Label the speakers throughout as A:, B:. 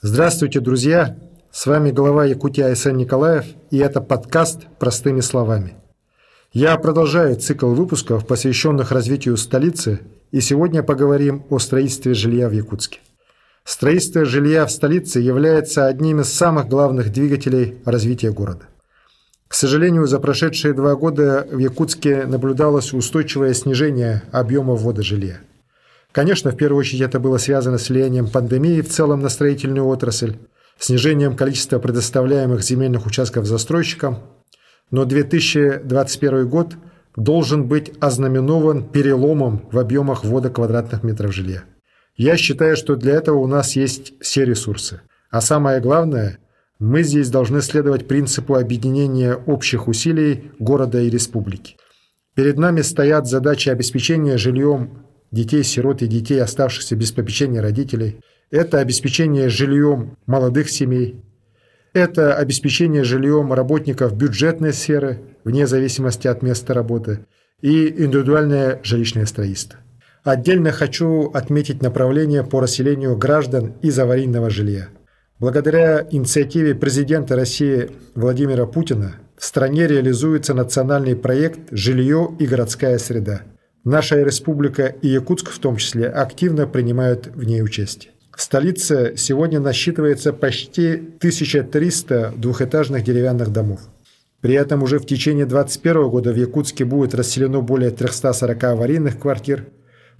A: Здравствуйте, друзья! С вами глава Якутии Айсен Николаев, и это подкаст «Простыми словами». Я продолжаю цикл выпусков, посвященных развитию столицы, и сегодня поговорим о строительстве жилья в Якутске. Строительство жилья в столице является одним из самых главных двигателей развития города. К сожалению, за прошедшие два года в Якутске наблюдалось устойчивое снижение объема ввода жилья. Конечно, в первую очередь это было связано с влиянием пандемии в целом на строительную отрасль, снижением количества предоставляемых земельных участков застройщикам, но 2021 год должен быть ознаменован переломом в объемах ввода квадратных метров жилья. Я считаю, что для этого у нас есть все ресурсы. А самое главное, мы здесь должны следовать принципу объединения общих усилий города и республики. Перед нами стоят задачи обеспечения жильем детей-сирот и детей, оставшихся без попечения родителей. Это обеспечение жильем молодых семей. Это обеспечение жильем работников бюджетной сферы, вне зависимости от места работы. И индивидуальное жилищное строительство. Отдельно хочу отметить направление по расселению граждан из аварийного жилья. Благодаря инициативе президента России Владимира Путина в стране реализуется национальный проект «Жилье и городская среда», Наша республика и Якутск в том числе активно принимают в ней участие. В столице сегодня насчитывается почти 1300 двухэтажных деревянных домов. При этом уже в течение 2021 года в Якутске будет расселено более 340 аварийных квартир,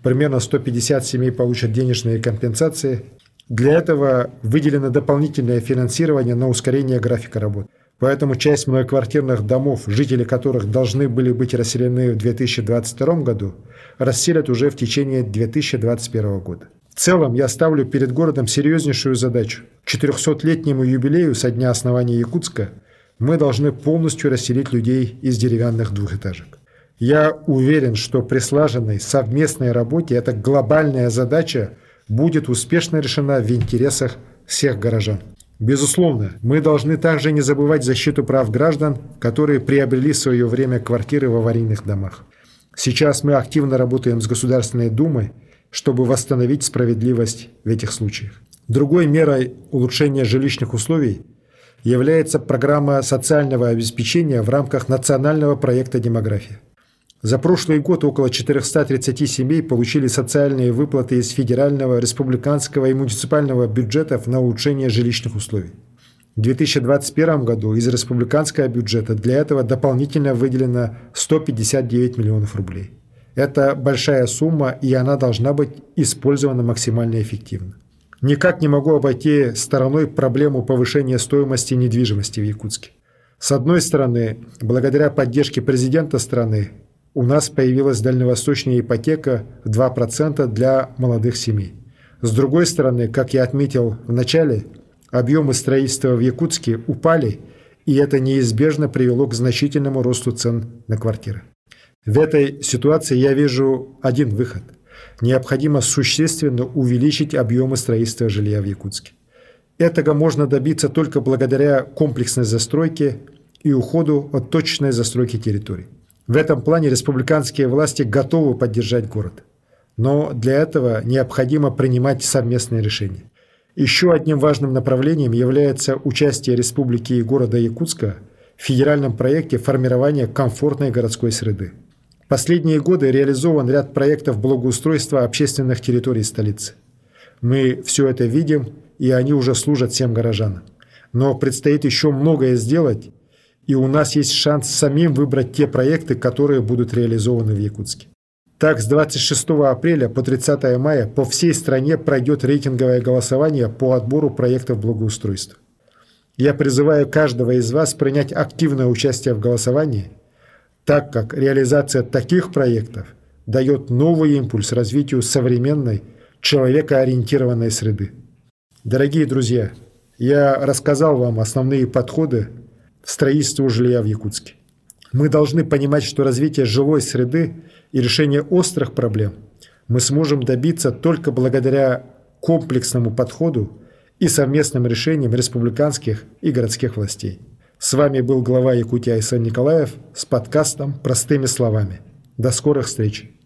A: примерно 150 семей получат денежные компенсации. Для этого выделено дополнительное финансирование на ускорение графика работы. Поэтому часть многоквартирных домов, жители которых должны были быть расселены в 2022 году, расселят уже в течение 2021 года. В целом я ставлю перед городом серьезнейшую задачу. К 400-летнему юбилею со дня основания Якутска мы должны полностью расселить людей из деревянных двухэтажек. Я уверен, что при слаженной совместной работе эта глобальная задача будет успешно решена в интересах всех горожан. Безусловно, мы должны также не забывать защиту прав граждан, которые приобрели в свое время квартиры в аварийных домах. Сейчас мы активно работаем с Государственной Думой, чтобы восстановить справедливость в этих случаях. Другой мерой улучшения жилищных условий является программа социального обеспечения в рамках национального проекта «Демография». За прошлый год около 430 семей получили социальные выплаты из федерального, республиканского и муниципального бюджетов на улучшение жилищных условий. В 2021 году из республиканского бюджета для этого дополнительно выделено 159 миллионов рублей. Это большая сумма, и она должна быть использована максимально эффективно. Никак не могу обойти стороной проблему повышения стоимости недвижимости в Якутске. С одной стороны, благодаря поддержке президента страны, у нас появилась дальневосточная ипотека в 2% для молодых семей. С другой стороны, как я отметил в начале, объемы строительства в Якутске упали, и это неизбежно привело к значительному росту цен на квартиры. В этой ситуации я вижу один выход. Необходимо существенно увеличить объемы строительства жилья в Якутске. Этого можно добиться только благодаря комплексной застройке и уходу от точной застройки территорий. В этом плане республиканские власти готовы поддержать город. Но для этого необходимо принимать совместные решения. Еще одним важным направлением является участие республики и города Якутска в федеральном проекте формирования комфортной городской среды. Последние годы реализован ряд проектов благоустройства общественных территорий столицы. Мы все это видим, и они уже служат всем горожанам. Но предстоит еще многое сделать, и у нас есть шанс самим выбрать те проекты, которые будут реализованы в Якутске. Так, с 26 апреля по 30 мая по всей стране пройдет рейтинговое голосование по отбору проектов благоустройства. Я призываю каждого из вас принять активное участие в голосовании, так как реализация таких проектов дает новый импульс развитию современной, человекоориентированной среды. Дорогие друзья, я рассказал вам основные подходы строительству жилья в Якутске. Мы должны понимать, что развитие жилой среды и решение острых проблем мы сможем добиться только благодаря комплексному подходу и совместным решениям республиканских и городских властей. С вами был глава Якутии Айсан Николаев с подкастом «Простыми словами». До скорых встреч!